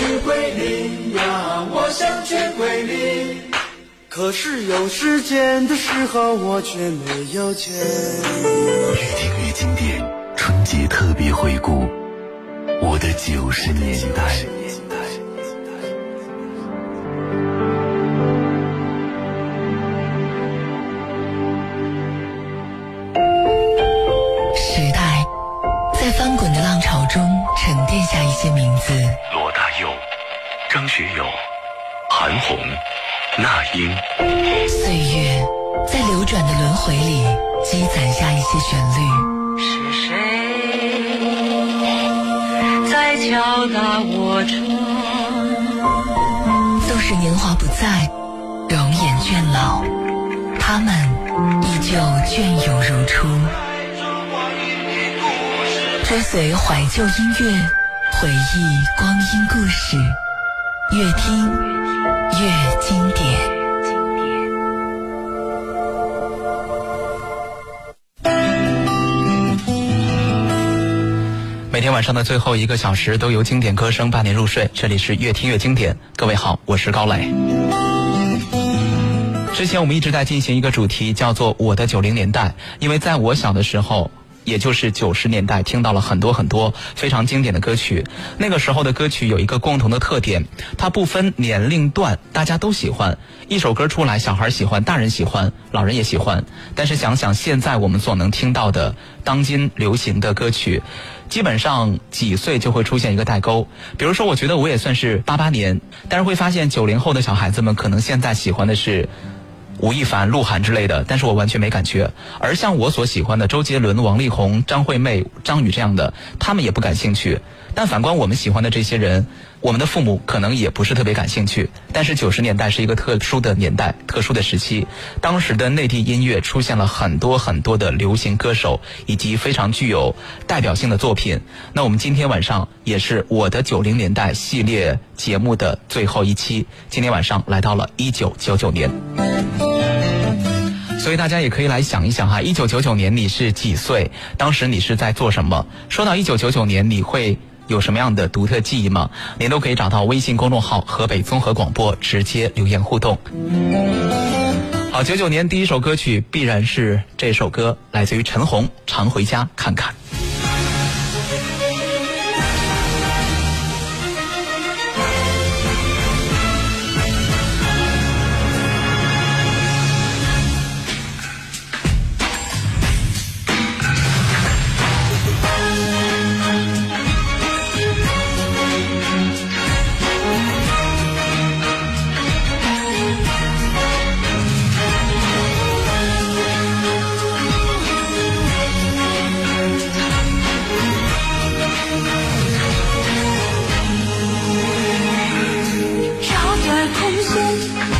想去桂林呀，我想去桂林。可是有时间的时候，我却没有钱。越听越经典，春节特别回顾，我的九十年代。时代在翻滚的浪潮中沉淀下一些名字。张学友、韩红。那英，岁月在流转的轮回里积攒下一些旋律。是谁在敲打我窗？纵使年华不在，容颜倦老，他们依旧隽永如初。追随怀旧音乐，回忆光阴故事，越听。越经典。每天晚上的最后一个小时都由经典歌声伴您入睡，这里是越听越经典。各位好，我是高磊。之前我们一直在进行一个主题，叫做“我的九零年代”，因为在我小的时候。也就是九十年代听到了很多很多非常经典的歌曲，那个时候的歌曲有一个共同的特点，它不分年龄段，大家都喜欢。一首歌出来，小孩喜欢，大人喜欢，老人也喜欢。但是想想现在我们所能听到的当今流行的歌曲，基本上几岁就会出现一个代沟。比如说，我觉得我也算是八八年，但是会发现九零后的小孩子们可能现在喜欢的是。吴亦凡、鹿晗之类的，但是我完全没感觉。而像我所喜欢的周杰伦、王力宏、张惠妹、张宇这样的，他们也不感兴趣。但反观我们喜欢的这些人，我们的父母可能也不是特别感兴趣。但是九十年代是一个特殊的年代、特殊的时期，当时的内地音乐出现了很多很多的流行歌手，以及非常具有代表性的作品。那我们今天晚上也是我的九零年代系列节目的最后一期，今天晚上来到了一九九九年。所以大家也可以来想一想哈，一九九九年你是几岁？当时你是在做什么？说到一九九九年，你会有什么样的独特记忆吗？您都可以找到微信公众号河北综合广播直接留言互动。好，九九年第一首歌曲必然是这首歌，来自于陈红，《常回家看看》。实现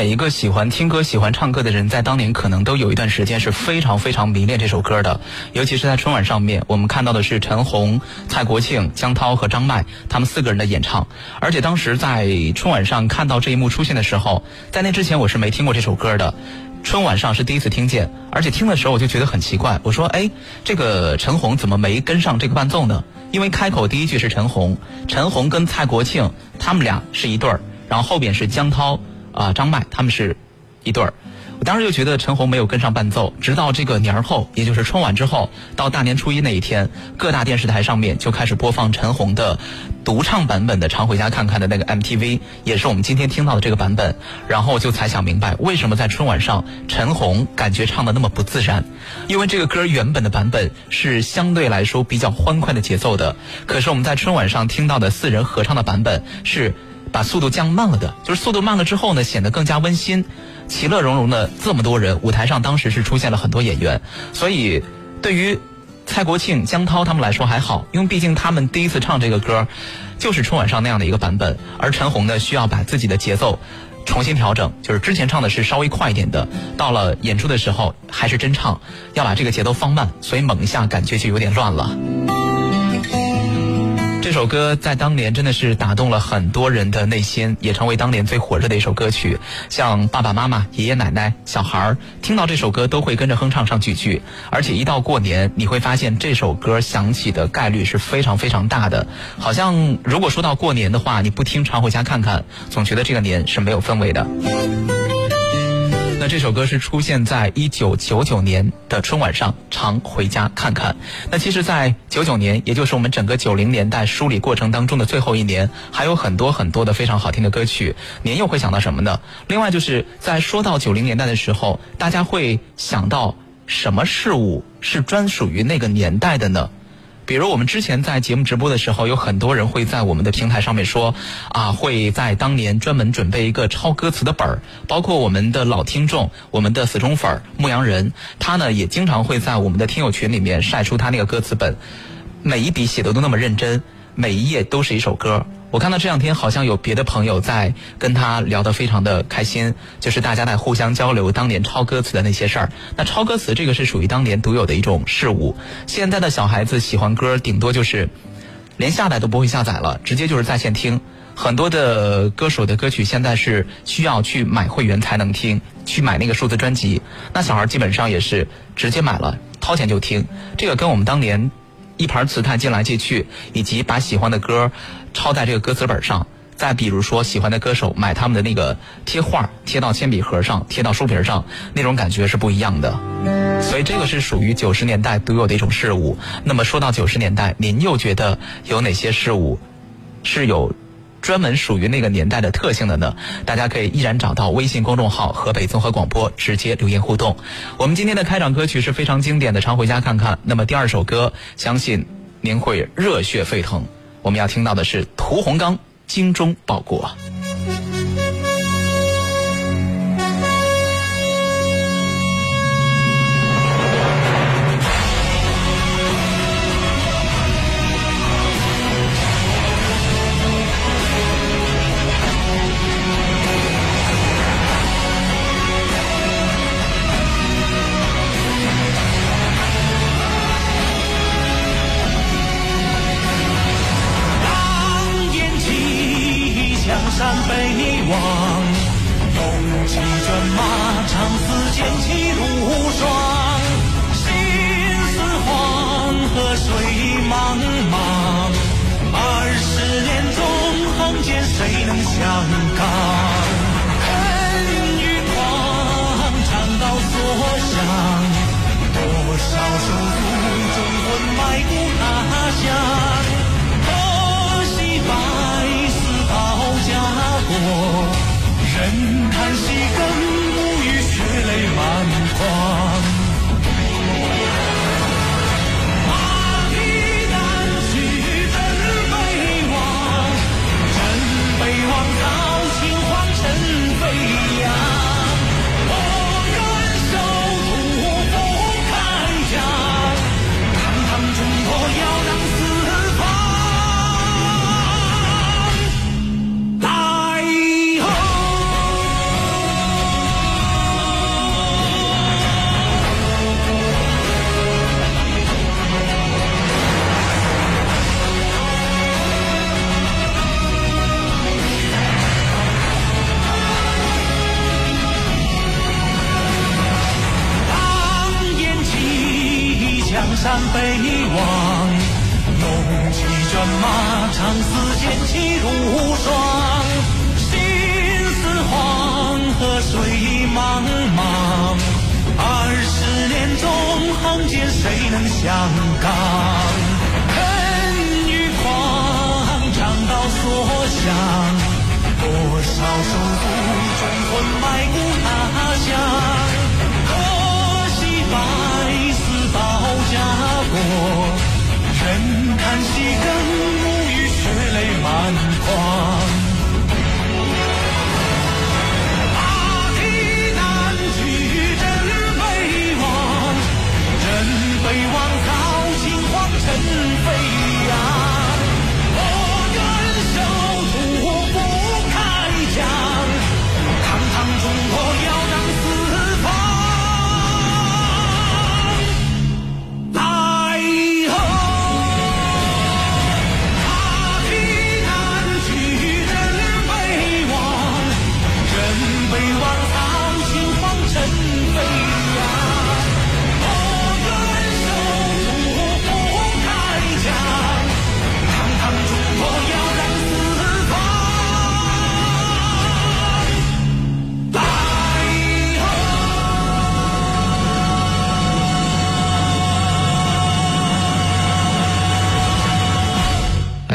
每一个喜欢听歌、喜欢唱歌的人，在当年可能都有一段时间是非常非常迷恋这首歌的。尤其是在春晚上面，我们看到的是陈红、蔡国庆、江涛和张麦他们四个人的演唱。而且当时在春晚上看到这一幕出现的时候，在那之前我是没听过这首歌的。春晚上是第一次听见，而且听的时候我就觉得很奇怪，我说：“哎，这个陈红怎么没跟上这个伴奏呢？”因为开口第一句是陈红，陈红跟蔡国庆他们俩是一对儿，然后后边是江涛啊、张麦他们是一对儿。我当时就觉得陈红没有跟上伴奏，直到这个年后，也就是春晚之后，到大年初一那一天，各大电视台上面就开始播放陈红的独唱版本的《常回家看看》的那个 MTV，也是我们今天听到的这个版本。然后就才想明白，为什么在春晚上陈红感觉唱的那么不自然，因为这个歌原本的版本是相对来说比较欢快的节奏的，可是我们在春晚上听到的四人合唱的版本是。把速度降慢了的，就是速度慢了之后呢，显得更加温馨，其乐融融的这么多人，舞台上当时是出现了很多演员，所以对于蔡国庆、江涛他们来说还好，因为毕竟他们第一次唱这个歌，就是春晚上那样的一个版本，而陈红呢需要把自己的节奏重新调整，就是之前唱的是稍微快一点的，到了演出的时候还是真唱，要把这个节奏放慢，所以猛一下感觉就有点乱了。首歌在当年真的是打动了很多人的内心，也成为当年最火热的一首歌曲。像爸爸妈妈、爷爷奶奶、小孩儿听到这首歌都会跟着哼唱上几句，而且一到过年，你会发现这首歌响起的概率是非常非常大的。好像如果说到过年的话，你不听常回家看看，总觉得这个年是没有氛围的。那这首歌是出现在一九九九年的春晚上，常回家看看。那其实，在九九年，也就是我们整个九零年代梳理过程当中的最后一年，还有很多很多的非常好听的歌曲。您又会想到什么呢？另外，就是在说到九零年代的时候，大家会想到什么事物是专属于那个年代的呢？比如我们之前在节目直播的时候，有很多人会在我们的平台上面说，啊，会在当年专门准备一个抄歌词的本儿，包括我们的老听众，我们的死忠粉牧羊人，他呢也经常会在我们的听友群里面晒出他那个歌词本，每一笔写的都那么认真，每一页都是一首歌。我看到这两天好像有别的朋友在跟他聊得非常的开心，就是大家在互相交流当年抄歌词的那些事儿。那抄歌词这个是属于当年独有的一种事物。现在的小孩子喜欢歌，顶多就是连下载都不会下载了，直接就是在线听。很多的歌手的歌曲现在是需要去买会员才能听，去买那个数字专辑。那小孩基本上也是直接买了，掏钱就听。这个跟我们当年一盘磁带借来借去，以及把喜欢的歌抄在这个歌词本上。再比如说，喜欢的歌手买他们的那个贴画，贴到铅笔盒上，贴到书皮上，那种感觉是不一样的。所以这个是属于九十年代独有的一种事物。那么说到九十年代，您又觉得有哪些事物是有专门属于那个年代的特性的呢？大家可以依然找到微信公众号“河北综合广播”直接留言互动。我们今天的开场歌曲是非常经典的，常回家看看。那么第二首歌，相信您会热血沸腾。我们要听到的是屠洪刚《精忠报国》。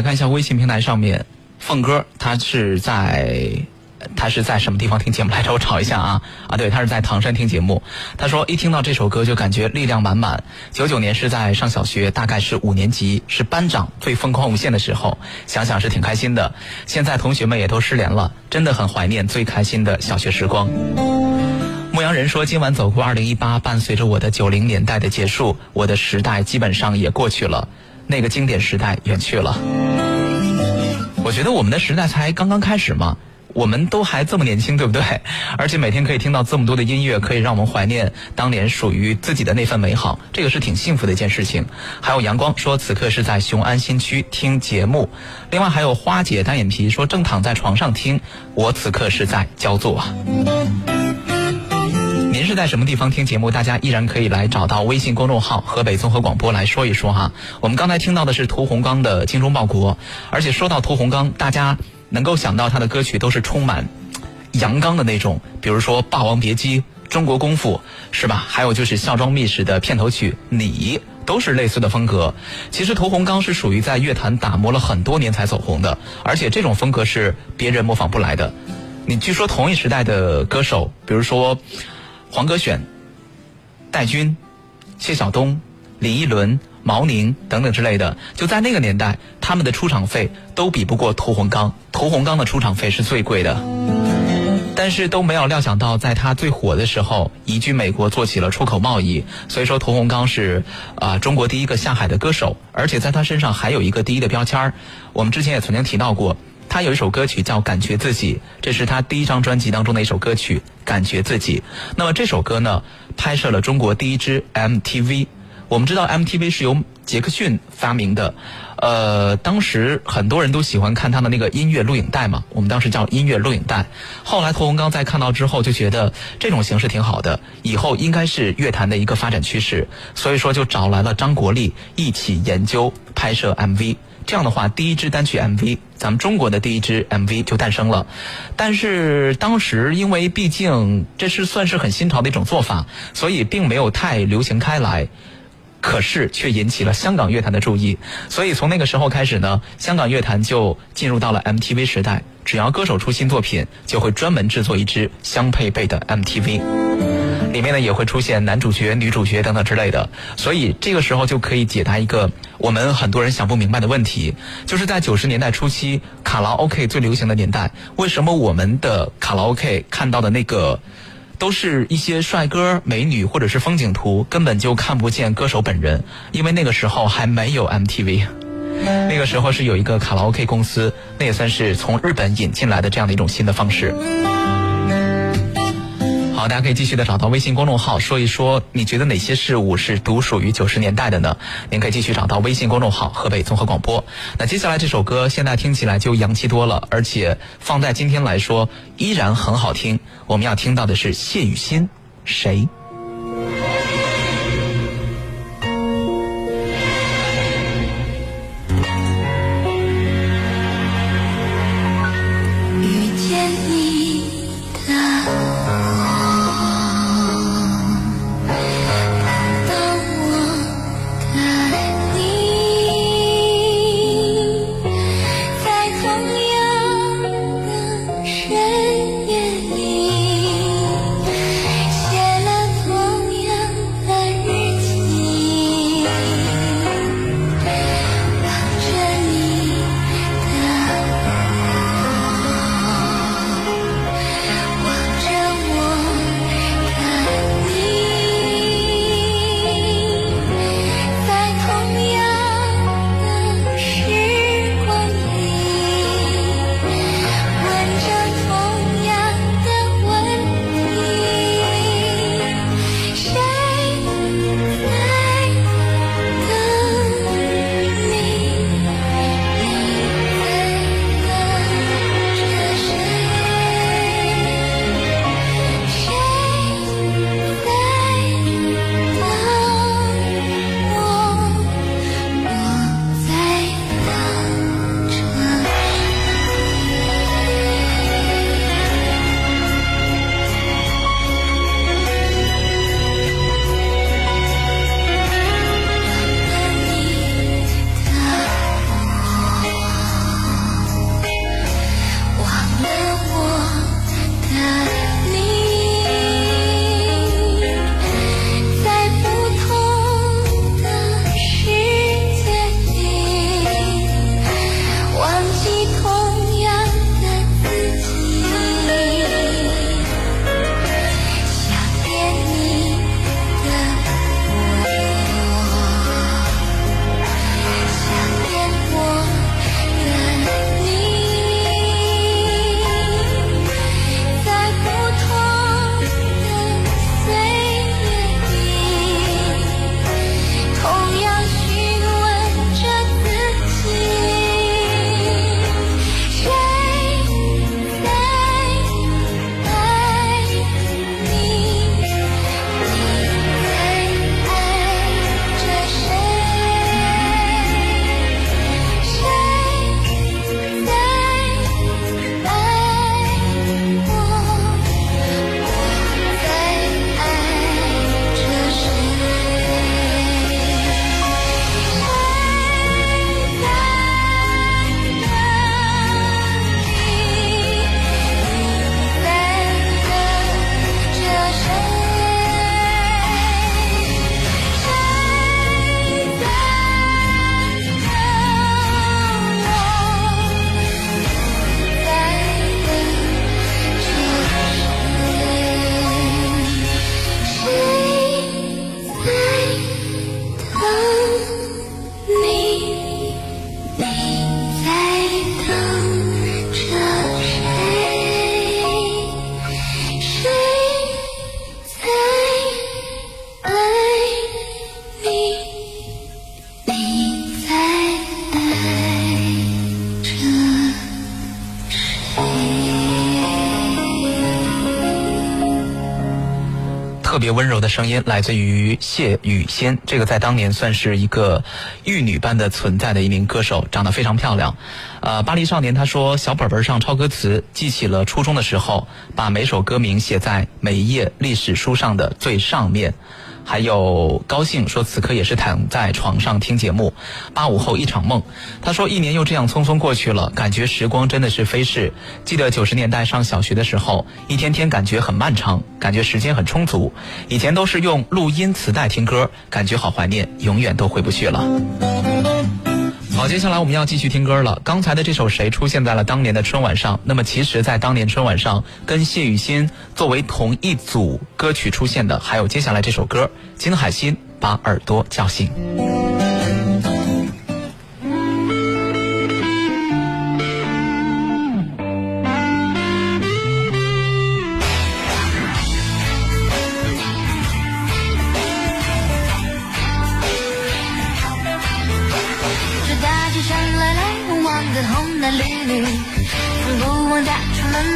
看一下微信平台上面，凤哥他是在。他是在什么地方听节目来着？我找一下啊 啊！对，他是在唐山听节目。他说一听到这首歌就感觉力量满满。九九年是在上小学，大概是五年级，是班长最疯狂无限的时候，想想是挺开心的。现在同学们也都失联了，真的很怀念最开心的小学时光。牧羊人说：“今晚走过二零一八，伴随着我的九零年代的结束，我的时代基本上也过去了，那个经典时代远去了。我觉得我们的时代才刚刚开始嘛，我们都还这么年轻，对不对？而且每天可以听到这么多的音乐，可以让我们怀念当年属于自己的那份美好，这个是挺幸福的一件事情。还有阳光说，此刻是在雄安新区听节目。另外还有花姐单眼皮说，正躺在床上听，我此刻是在焦作啊。在什么地方听节目？大家依然可以来找到微信公众号“河北综合广播”来说一说哈。我们刚才听到的是屠洪刚的《精忠报国》，而且说到屠洪刚，大家能够想到他的歌曲都是充满阳刚的那种，比如说《霸王别姬》《中国功夫》，是吧？还有就是《孝庄秘史》的片头曲《你》，都是类似的风格。其实屠洪刚是属于在乐坛打磨了很多年才走红的，而且这种风格是别人模仿不来的。你据说同一时代的歌手，比如说黄格选、戴军、谢晓东、李一伦、毛宁等等之类的，就在那个年代，他们的出场费都比不过屠洪刚。屠洪刚的出场费是最贵的。但是都没有料想到，在他最火的时候，移居美国做起了出口贸易。所以说，屠洪刚是啊、中国第一个下海的歌手，而且在他身上还有一个第一的标签儿我们之前也曾经提到过，他有一首歌曲叫《感觉自己》，这是他第一张专辑当中的一首歌曲《感觉自己》。那么这首歌呢，拍摄了中国第一支 MTV。我们知道 MTV 是由杰克逊发明的，呃，当时很多人都喜欢看他的那个音乐录影带嘛，我们当时叫音乐录影带。后来屠洪刚在看到之后就觉得这种形式挺好的，以后应该是乐坛的一个发展趋势，所以说就找来了张国立一起研究拍摄 MV。这样的话，第一支单曲 MV，咱们中国的第一支 MV 就诞生了。但是当时因为毕竟这是算是很新潮的一种做法，所以并没有太流行开来。可是却引起了香港乐坛的注意，所以从那个时候开始呢，香港乐坛就进入到了 MTV 时代。只要歌手出新作品，就会专门制作一支相配备的 MTV，里面呢也会出现男主角、女主角等等之类的。所以这个时候就可以解答一个我们很多人想不明白的问题，就是在九十年代初期，卡拉 OK 最流行的年代，为什么我们的卡拉 OK 看到的那个？都是一些帅哥、美女或者是风景图，根本就看不见歌手本人，因为那个时候还没有 MTV。那个时候是有一个卡拉 OK 公司，那也算是从日本引进来的这样的一种新的方式。好，大家可以继续的找到微信公众号，说一说你觉得哪些事物是独属于九十年代的呢？您可以继续找到微信公众号河北综合广播。那接下来这首歌现在听起来就洋气多了，而且放在今天来说依然很好听。我们要听到的是谢雨欣，谁？的声音来自于谢雨仙，这个在当年算是一个玉女般的存在的一名歌手，长得非常漂亮。呃，巴黎少年他说，小本本上抄歌词，记起了初中的时候，把每首歌名写在每一页历史书上的最上面。还有高兴说，此刻也是躺在床上听节目。八五后一场梦，他说一年又这样匆匆过去了，感觉时光真的是飞逝。记得九十年代上小学的时候，一天天感觉很漫长，感觉时间很充足。以前都是用录音磁带听歌，感觉好怀念，永远都回不去了。好，接下来我们要继续听歌了。刚才的这首《谁》出现在了当年的春晚上，那么其实，在当年春晚上跟谢雨欣作为同一组歌曲出现的，还有接下来这首歌《金海心把耳朵叫醒》。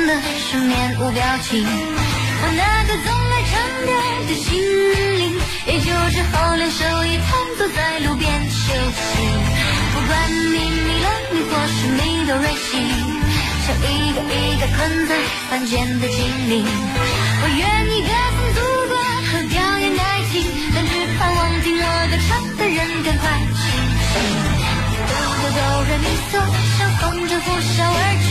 的是面无表情。我那个总爱唱歌的心灵，也就只好两手一摊坐在路边休息。不管你迷了迷或是迷都瑞西，像一个一个困在凡间的精灵。我愿意歌颂祖国和表演爱情，但只盼望听我歌唱的人赶快清醒。哆哆哆来咪嗦，像风筝呼啸而去。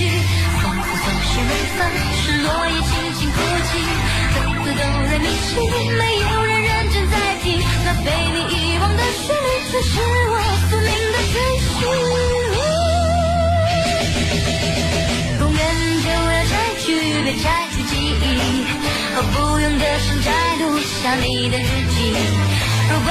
嗦嗦嗦西瑞发，是落叶轻轻哭泣。哆哆哆来咪西，没有人认真在听，那被你遗忘的旋律，却是我宿命的追寻。公园就要拆去，别拆去记忆，和不用歌声摘录下你的日记。如果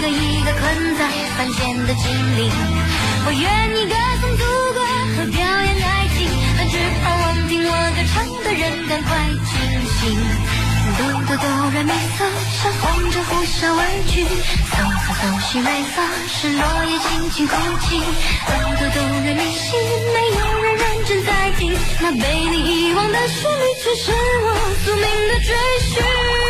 一个一个困在凡间的精灵。我愿意歌颂祖国和表演爱情，但只盼望听我歌唱的人赶快清醒。哆哆哆来咪嗦，像风筝呼啸而去。嗦嗦嗦西瑞发，是落叶轻轻哭泣。哆哆哆来咪西，没有人认真在听，那被你遗忘的旋律，却是我宿命的追寻。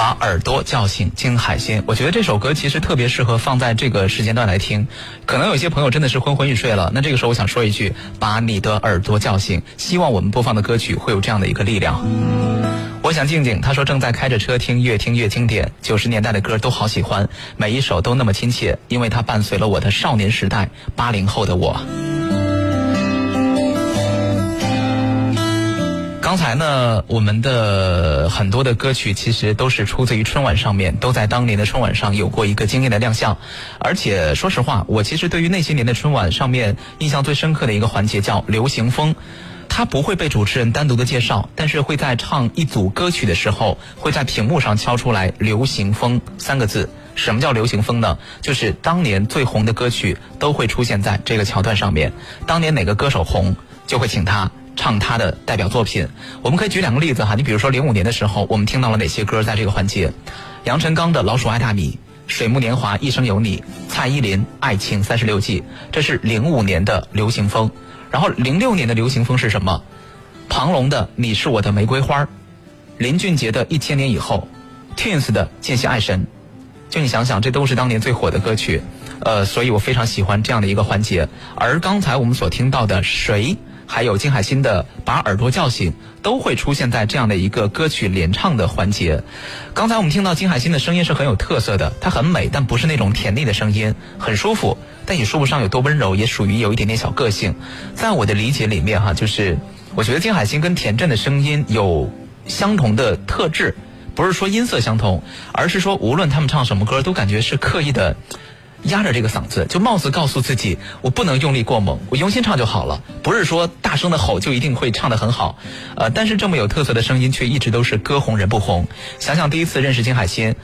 把耳朵叫醒，金海心。我觉得这首歌其实特别适合放在这个时间段来听。可能有些朋友真的是昏昏欲睡了，那这个时候我想说一句：把你的耳朵叫醒。希望我们播放的歌曲会有这样的一个力量。我想静静，她说正在开着车听，越听越经典。九十年代的歌都好喜欢，每一首都那么亲切，因为它伴随了我的少年时代。八零后的我。刚才呢，我们的很多的歌曲其实都是出自于春晚上面，都在当年的春晚上有过一个惊艳的亮相。而且说实话，我其实对于那些年的春晚上面印象最深刻的一个环节叫流行风。他不会被主持人单独的介绍，但是会在唱一组歌曲的时候，会在屏幕上敲出来“流行风”三个字。什么叫流行风呢？就是当年最红的歌曲都会出现在这个桥段上面。当年哪个歌手红，就会请他唱他的代表作品。我们可以举两个例子哈，你比如说零五年的时候，我们听到了哪些歌在这个环节？杨臣刚的《老鼠爱大米》。水木年华，一生有你；蔡依林，《爱情三十六计》，这是零五年的流行风。然后零六年的流行风是什么？庞龙的《你是我的玫瑰花》，林俊杰的《一千年以后》，Twins 的《见习爱神》。就你想想，这都是当年最火的歌曲，呃，所以我非常喜欢这样的一个环节。而刚才我们所听到的谁？还有金海心的《把耳朵叫醒》都会出现在这样的一个歌曲联唱的环节。刚才我们听到金海心的声音是很有特色的，她很美，但不是那种甜腻的声音，很舒服，但也说不上有多温柔，也属于有一点点小个性。在我的理解里面，哈，就是我觉得金海心跟田震的声音有相同的特质，不是说音色相同，而是说无论他们唱什么歌，都感觉是刻意的。压着这个嗓子，就貌似告诉自己，我不能用力过猛，我用心唱就好了。不是说大声的吼就一定会唱得很好，呃，但是这么有特色的声音却一直都是歌红人不红。想想第一次认识金海心。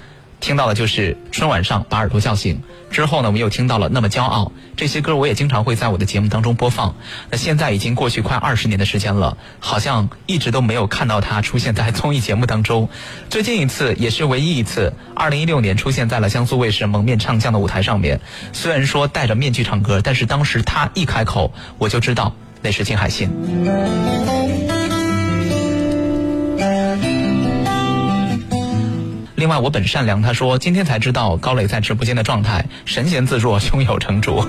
听到的就是春晚上把耳朵叫醒之后呢，我们又听到了那么骄傲这些歌，我也经常会在我的节目当中播放。那现在已经过去快二十年的时间了，好像一直都没有看到他出现在综艺节目当中。最近一次也是唯一一次，二零一六年出现在了江苏卫视《蒙面唱将》的舞台上面。虽然说戴着面具唱歌，但是当时他一开口，我就知道那是金海心。另外，我本善良，他说今天才知道高磊在直播间的状态，神闲自若，胸有成竹。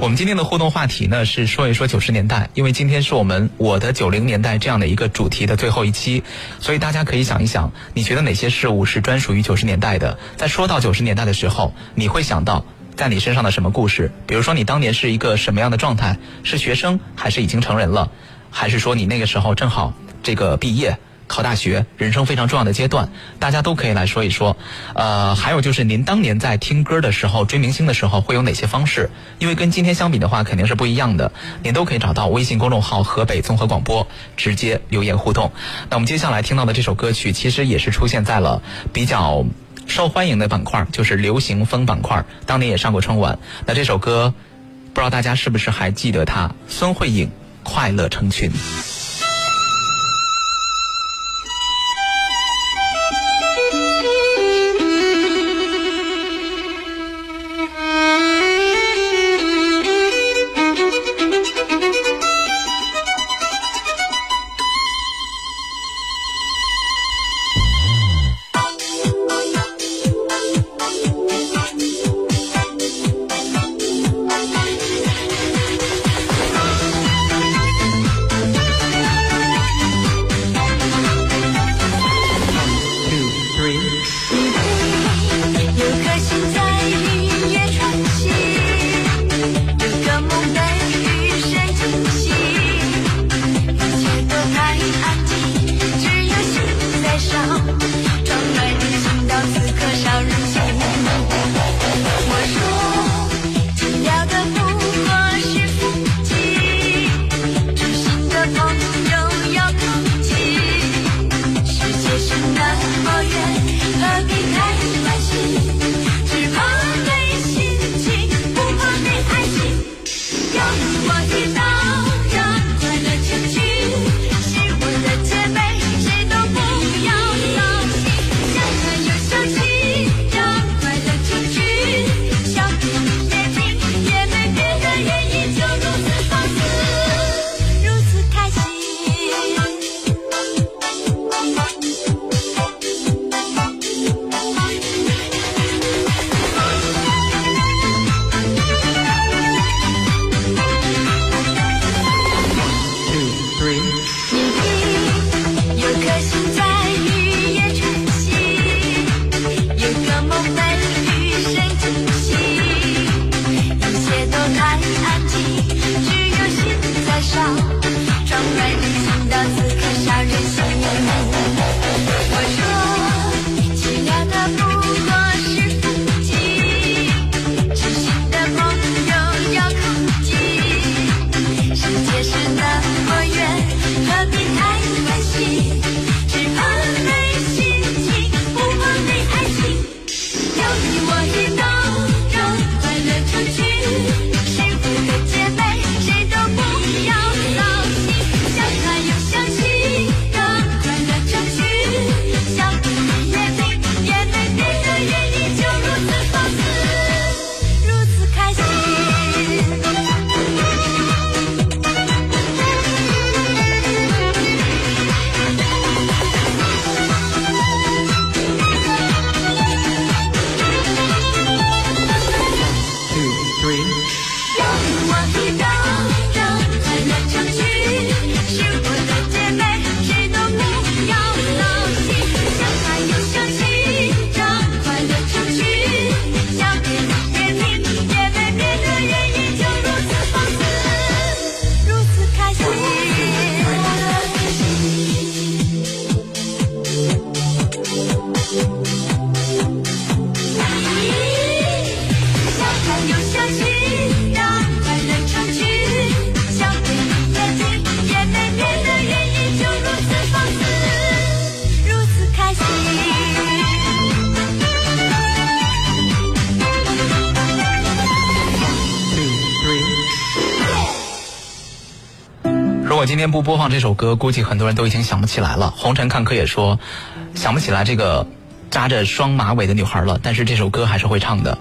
我们今天的互动话题呢是说一说九十年代，因为今天是我们我的九零年代这样的一个主题的最后一期，所以大家可以想一想，你觉得哪些事物是专属于九十年代的？在说到九十年代的时候，你会想到在你身上的什么故事？比如说你当年是一个什么样的状态？是学生还是已经成人了？还是说你那个时候正好这个毕业？考大学，人生非常重要的阶段，大家都可以来说一说。呃，还有就是您当年在听歌的时候、追明星的时候会有哪些方式？因为跟今天相比的话，肯定是不一样的。您都可以找到微信公众号“河北综合广播”，直接留言互动。那我们接下来听到的这首歌曲，其实也是出现在了比较受欢迎的板块，就是流行风板块，当年也上过春晚。那这首歌，不知道大家是不是还记得它？孙慧颖《快乐成群》。今天不播放这首歌，估计很多人都已经想不起来了。红尘看客也说，想不起来这个扎着双马尾的女孩了，但是这首歌还是会唱的。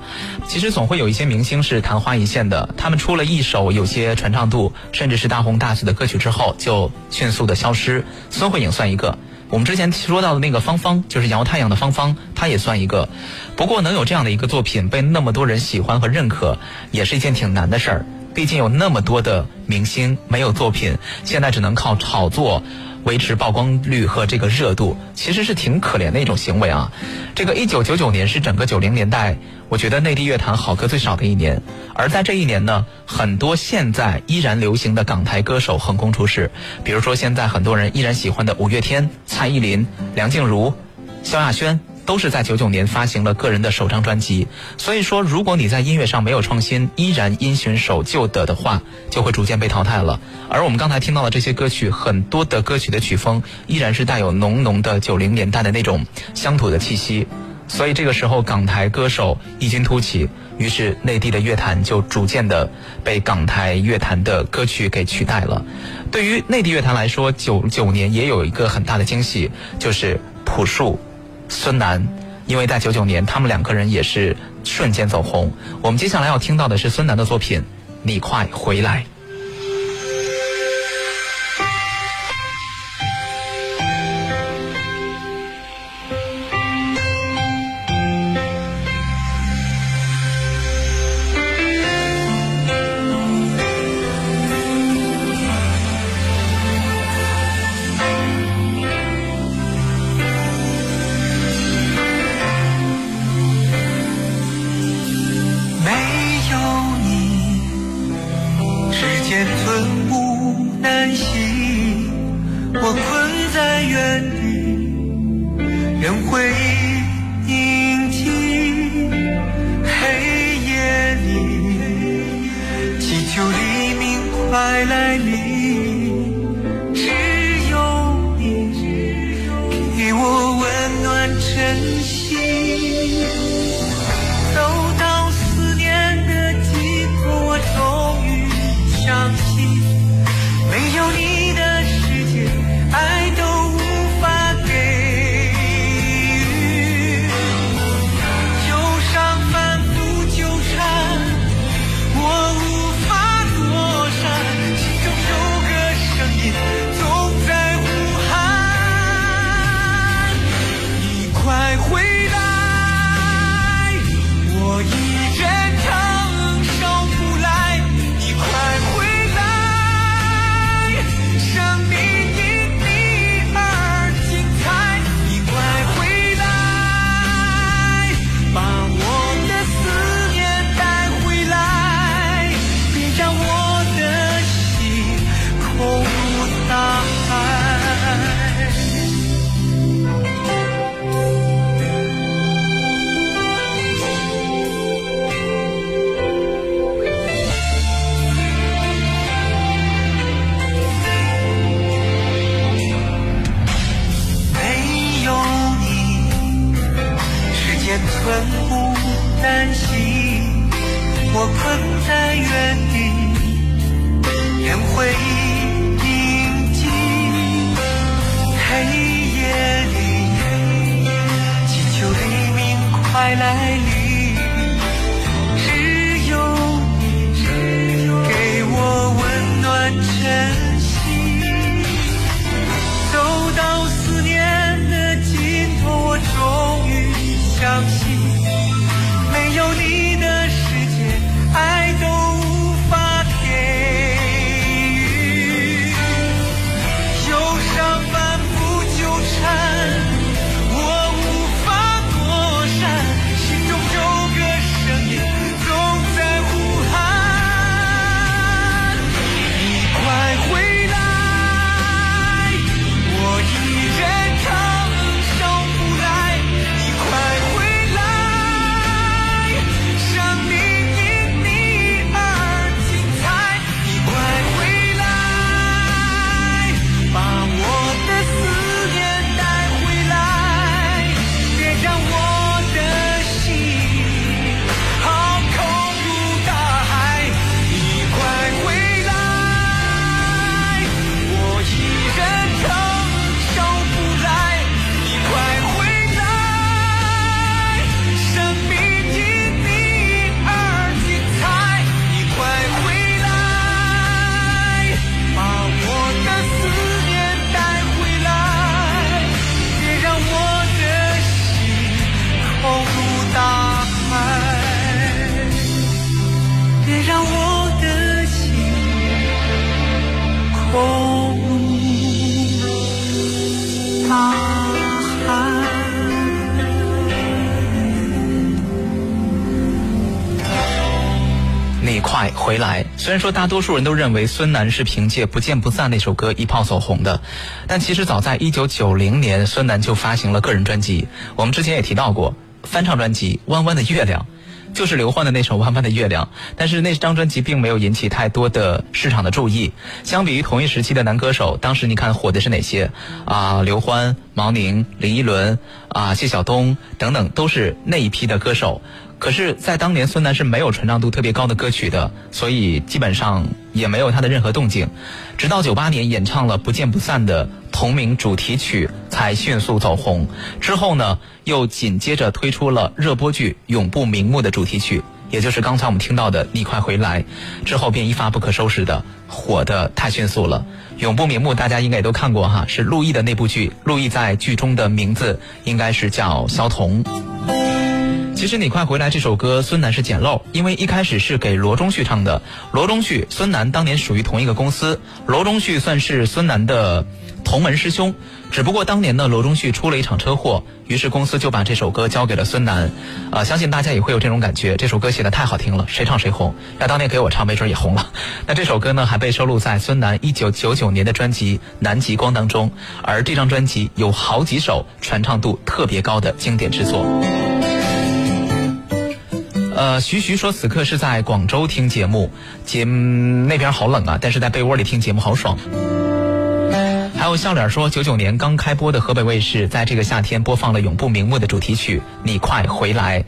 其实总会有一些明星是昙花一现的，他们出了一首有些传唱度，甚至是大红大紫的歌曲之后，就迅速的消失。孙慧颖算一个。我们之前说到的那个芳芳，就是摇太阳的芳芳，她也算一个。不过能有这样的一个作品被那么多人喜欢和认可，也是一件挺难的事儿。毕竟有那么多的明星没有作品，现在只能靠炒作维持曝光率和这个热度，其实是挺可怜的一种行为啊。这个一九九九年是整个九零年代，我觉得内地乐坛好歌最少的一年，而在这一年呢，很多现在依然流行的港台歌手横空出世，比如说现在很多人依然喜欢的五月天、蔡依林、梁静茹、萧亚轩。都是在九九年发行了个人的首张专辑，所以说，如果你在音乐上没有创新，依然因循守旧的的话，就会逐渐被淘汰了。而我们刚才听到的这些歌曲，很多的歌曲的曲风依然是带有浓浓的九零年代的那种乡土的气息。所以这个时候，港台歌手异军突起，于是内地的乐坛就逐渐的被港台乐坛的歌曲给取代了。对于内地乐坛来说，九九年也有一个很大的惊喜，就是朴树。孙楠，因为在九九年，他们两个人也是瞬间走红。我们接下来要听到的是孙楠的作品《你快回来》。虽然说大多数人都认为孙楠是凭借《不见不散》那首歌一炮走红的，但其实早在一九九零年，孙楠就发行了个人专辑。我们之前也提到过，翻唱专辑《弯弯的月亮》。就是刘欢的那首《弯弯的月亮》，但是那张专辑并没有引起太多的市场的注意。相比于同一时期的男歌手，当时你看火的是哪些啊？刘欢、毛宁、林依轮啊、谢晓东等等，都是那一批的歌手。可是，在当年，孙楠是没有传唱度特别高的歌曲的，所以基本上也没有他的任何动静。直到九八年演唱了《不见不散》的同名主题曲，才迅速走红。之后呢，又紧接着推出了热播剧《永不瞑目》的主题曲，也就是刚才我们听到的《你快回来》。之后便一发不可收拾的火的太迅速了。《永不瞑目》大家应该也都看过哈，是陆毅的那部剧。陆毅在剧中的名字应该是叫萧彤。其实你快回来这首歌，孙楠是捡漏，因为一开始是给罗中旭唱的。罗中旭、孙楠当年属于同一个公司，罗中旭算是孙楠的同门师兄。只不过当年呢，罗中旭出了一场车祸，于是公司就把这首歌交给了孙楠。啊，相信大家也会有这种感觉，这首歌写的太好听了，谁唱谁红。要当年给我唱，没准也红了。那这首歌呢，还被收录在孙楠一九九九年的专辑《南极光》当中，而这张专辑有好几首传唱度特别高的经典之作。呃，徐徐说此刻是在广州听节目，节那边好冷啊，但是在被窝里听节目好爽。还有笑脸说，九九年刚开播的河北卫视，在这个夏天播放了《永不瞑目》的主题曲《你快回来》，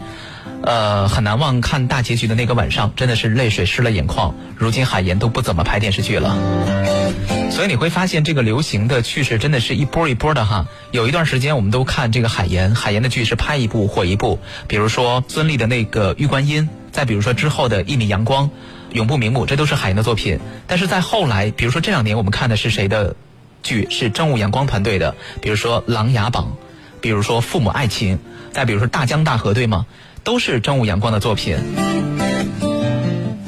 呃，很难忘看大结局的那个晚上，真的是泪水湿了眼眶。如今海岩都不怎么拍电视剧了。所以你会发现，这个流行的趋势真的是一波一波的哈。有一段时间，我们都看这个海岩，海岩的剧是拍一部火一部。比如说孙俪的那个《玉观音》，再比如说之后的《一米阳光》《永不瞑目》，这都是海岩的作品。但是在后来，比如说这两年我们看的是谁的剧？是正午阳光团队的，比如说《琅琊榜》，比如说《父母爱情》，再比如说《大江大河》，对吗？都是正午阳光的作品。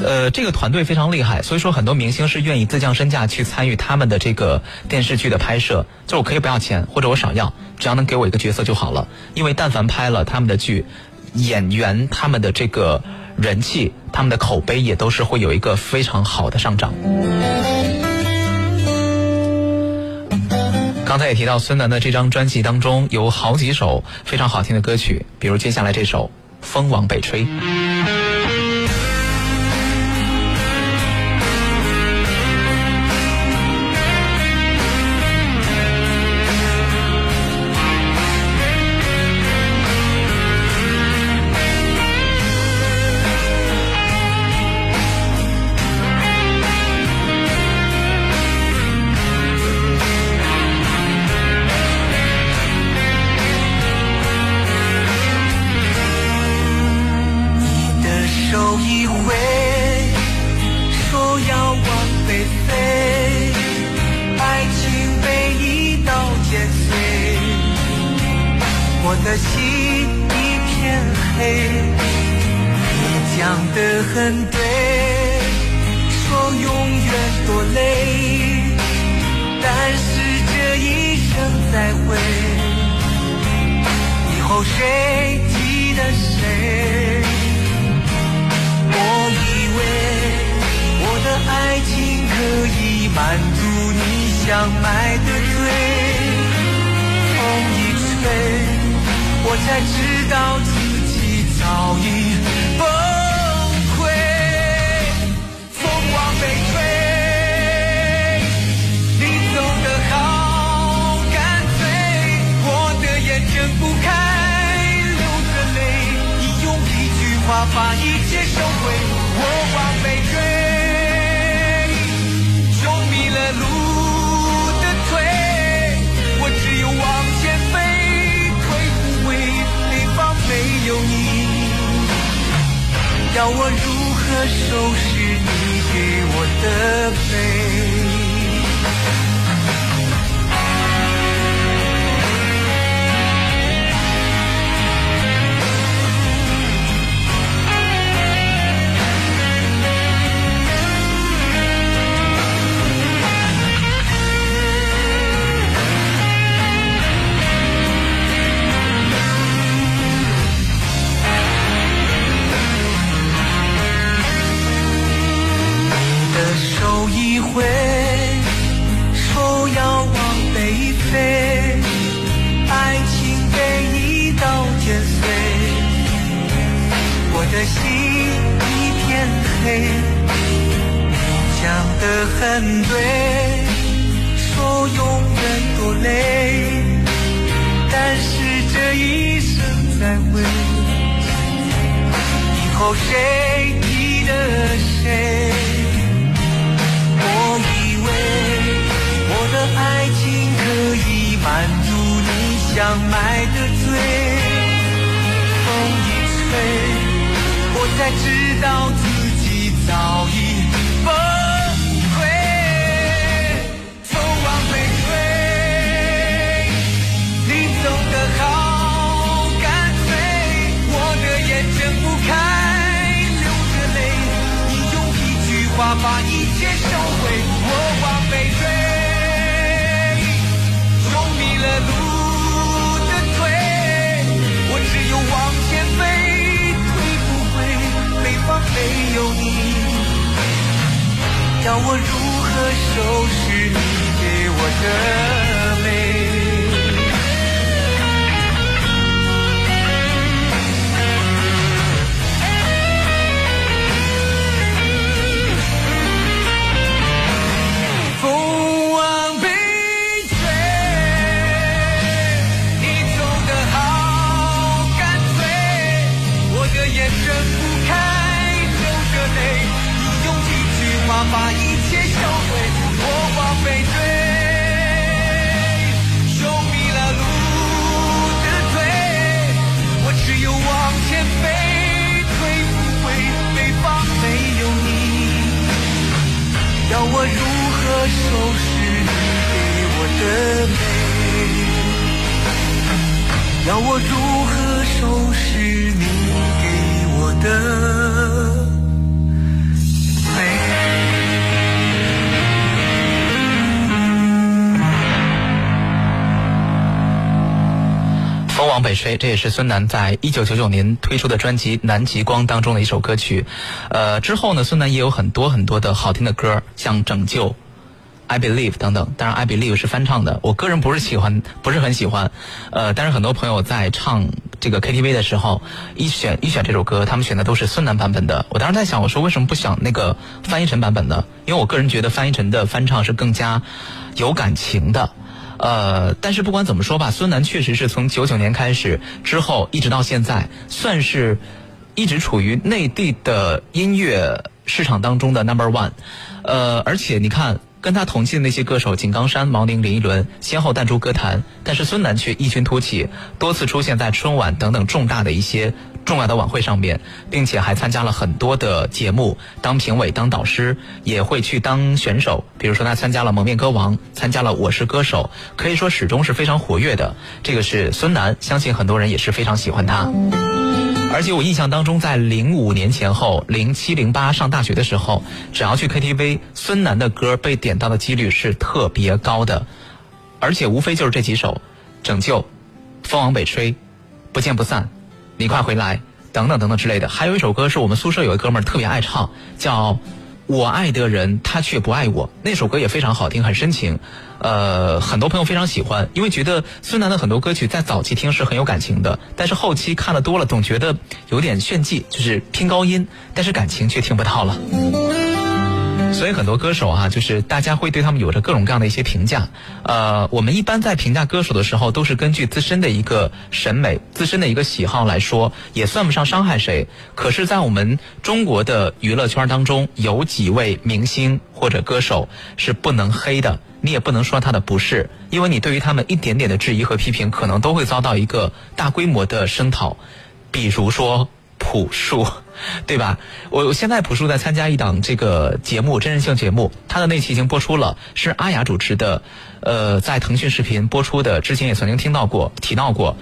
呃，这个团队非常厉害，所以说很多明星是愿意自降身价去参与他们的这个电视剧的拍摄。就我可以不要钱，或者我少要，只要能给我一个角色就好了。因为但凡拍了他们的剧，演员他们的这个人气、他们的口碑也都是会有一个非常好的上涨。刚才也提到孙楠的这张专辑当中有好几首非常好听的歌曲，比如接下来这首《风往北吹》。北吹，这也是孙楠在一九九九年推出的专辑《南极光》当中的一首歌曲。呃，之后呢，孙楠也有很多很多的好听的歌，像《拯救》。I believe 等等，当然 I believe 是翻唱的，我个人不是喜欢，不是很喜欢，呃，但是很多朋友在唱这个 KTV 的时候，一选一选这首歌，他们选的都是孙楠版本的。我当时在想，我说为什么不想那个翻译成版本呢？因为我个人觉得翻译成的翻唱是更加有感情的。呃，但是不管怎么说吧，孙楠确实是从九九年开始之后一直到现在，算是一直处于内地的音乐市场当中的 number one。呃，而且你看。跟他同期的那些歌手，井冈山、毛宁、林依轮先后淡出歌坛，但是孙楠却异军突起，多次出现在春晚等等重大的一些重要的晚会上面，并且还参加了很多的节目，当评委、当导师，也会去当选手。比如说他参加了《蒙面歌王》，参加了《我是歌手》，可以说始终是非常活跃的。这个是孙楠，相信很多人也是非常喜欢他。而且我印象当中，在零五年前后，零七零八上大学的时候，只要去 KTV，孙楠的歌被点到的几率是特别高的，而且无非就是这几首，《拯救》《风往北吹》《不见不散》《你快回来》等等等等之类的。还有一首歌是我们宿舍有一哥们儿特别爱唱，叫。我爱的人，他却不爱我。那首歌也非常好听，很深情，呃，很多朋友非常喜欢，因为觉得孙楠的很多歌曲在早期听是很有感情的，但是后期看的多了，总觉得有点炫技，就是拼高音，但是感情却听不到了。所以很多歌手啊，就是大家会对他们有着各种各样的一些评价。呃，我们一般在评价歌手的时候，都是根据自身的一个审美、自身的一个喜好来说，也算不上伤害谁。可是，在我们中国的娱乐圈当中，有几位明星或者歌手是不能黑的，你也不能说他的不是，因为你对于他们一点点的质疑和批评，可能都会遭到一个大规模的声讨。比如说朴树。对吧？我现在朴树在参加一档这个节目，真人秀节目，他的那期已经播出了，是阿雅主持的，呃，在腾讯视频播出的，之前也曾经听到过提到过。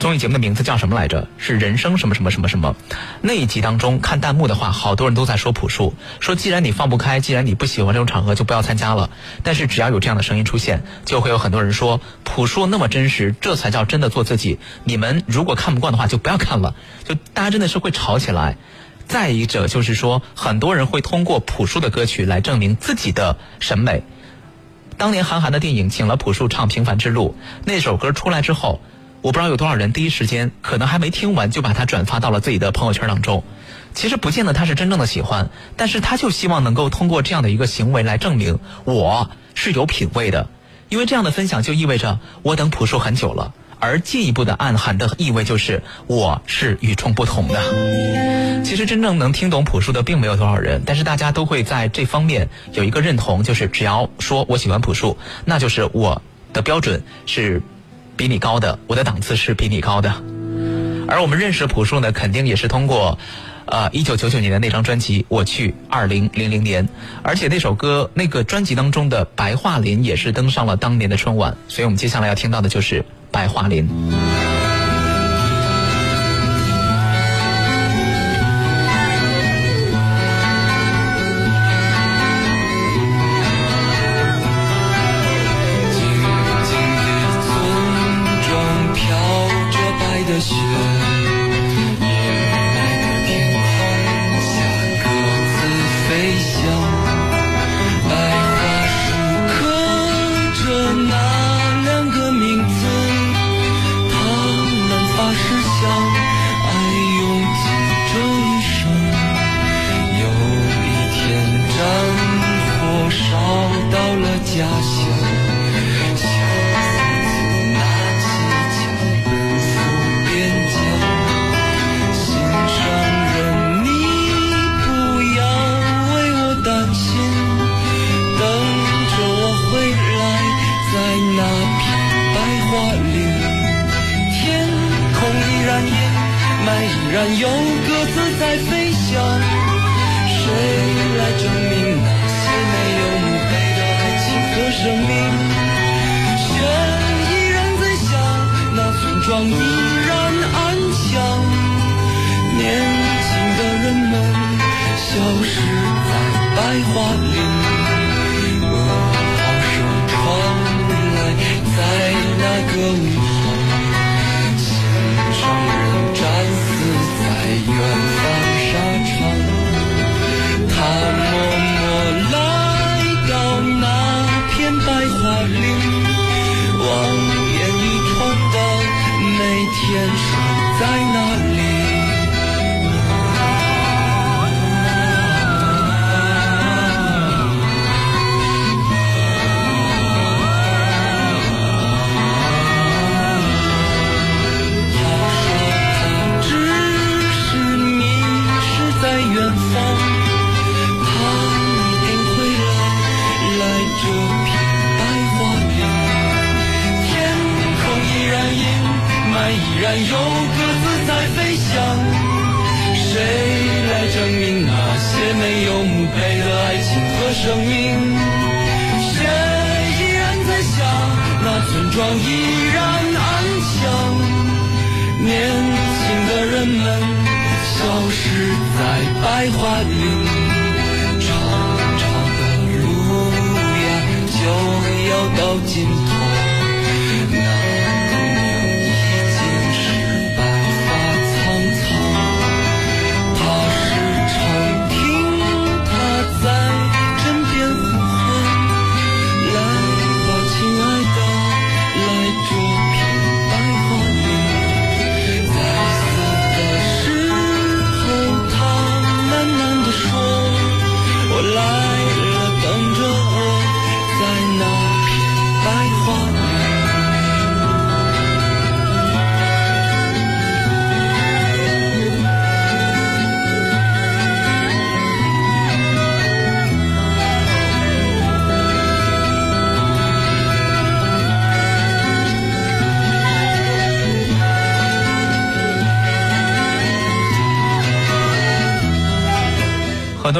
综艺节目的名字叫什么来着？是人生什么什么什么什么？那一集当中看弹幕的话，好多人都在说朴树，说既然你放不开，既然你不喜欢这种场合，就不要参加了。但是只要有这样的声音出现，就会有很多人说朴树那么真实，这才叫真的做自己。你们如果看不惯的话，就不要看了。就大家真的是会吵起来。再一者就是说，很多人会通过朴树的歌曲来证明自己的审美。当年韩寒的电影请了朴树唱《平凡之路》，那首歌出来之后，我不知道有多少人第一时间可能还没听完就把它转发到了自己的朋友圈当中。其实不见得他是真正的喜欢，但是他就希望能够通过这样的一个行为来证明我是有品位的，因为这样的分享就意味着我等朴树很久了，而进一步的暗含的意味就是我是与众不同的。其实真正能听懂朴树的并没有多少人，但是大家都会在这方面有一个认同，就是只要说我喜欢朴树，那就是我的标准是比你高的，我的档次是比你高的。而我们认识朴树呢，肯定也是通过，呃，一九九九年的那张专辑《我去》，二零零零年，而且那首歌那个专辑当中的《白桦林》也是登上了当年的春晚，所以我们接下来要听到的就是《白桦林》。依然安详。年轻的人们消失在白桦林，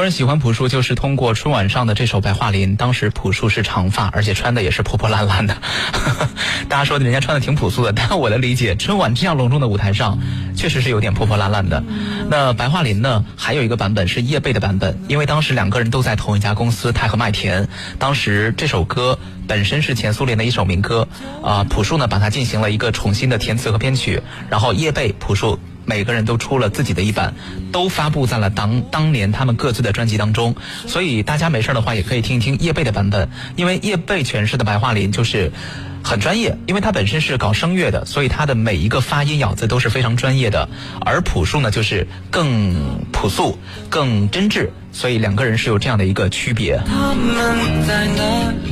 人喜欢朴树，就是通过春晚上的这首《白桦林》。当时朴树是长发，而且穿的也是破破烂烂的。大家说人家穿的挺朴素的，但我的理解，春晚这样隆重的舞台上，确实是有点破破烂烂的。那《白桦林》呢，还有一个版本是叶蓓的版本，因为当时两个人都在同一家公司太和麦田。当时这首歌本身是前苏联的一首民歌，啊、朴树呢把它进行了一个重新的填词和编曲，然后叶蓓朴树。每个人都出了自己的一版，都发布在了当当年他们各自的专辑当中。所以大家没事的话，也可以听一听叶蓓的版本，因为叶蓓诠释的白桦林就是。很专业，因为他本身是搞声乐的，所以他的每一个发音咬字都是非常专业的。而朴树呢，就是更朴素、更真挚，所以两个人是有这样的一个区别。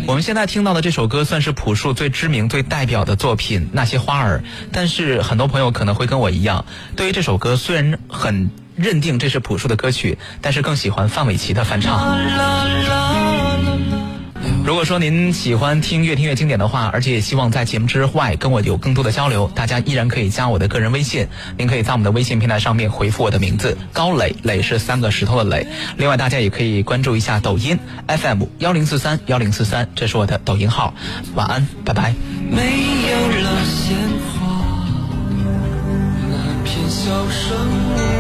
我们现在听到的这首歌算是朴树最知名、最代表的作品《那些花儿》，但是很多朋友可能会跟我一样，对于这首歌虽然很认定这是朴树的歌曲，但是更喜欢范玮琪的翻唱。如果说您喜欢听越听越经典的话，而且也希望在节目之外跟我有更多的交流，大家依然可以加我的个人微信。您可以在我们的微信平台上面回复我的名字高磊，磊是三个石头的磊。另外，大家也可以关注一下抖音 FM 幺零四三幺零四三，这是我的抖音号。晚安，拜拜。没有了鲜花，那片笑声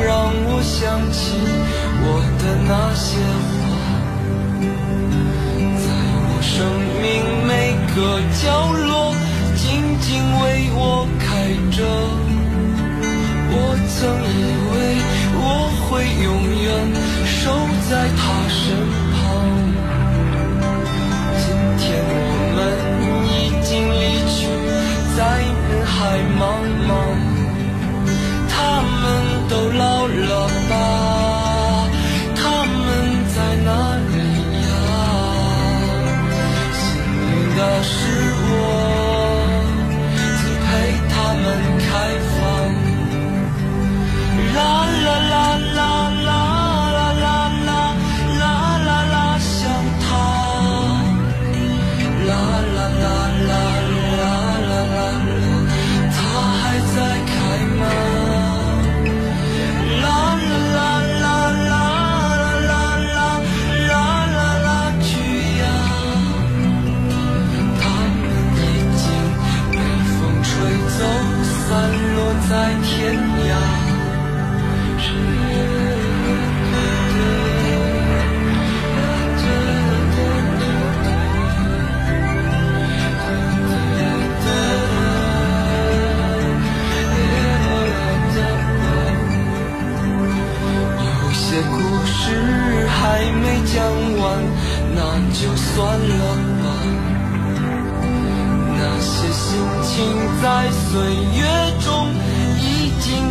让我想起我的那些个角落，静静为我开着。我曾以为我会永远守在她身旁。今天我们已经离去，在人海茫茫。他们都老了的事。在天涯。有些故事还没讲完，那就算了吧。那些心情在岁月中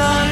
love.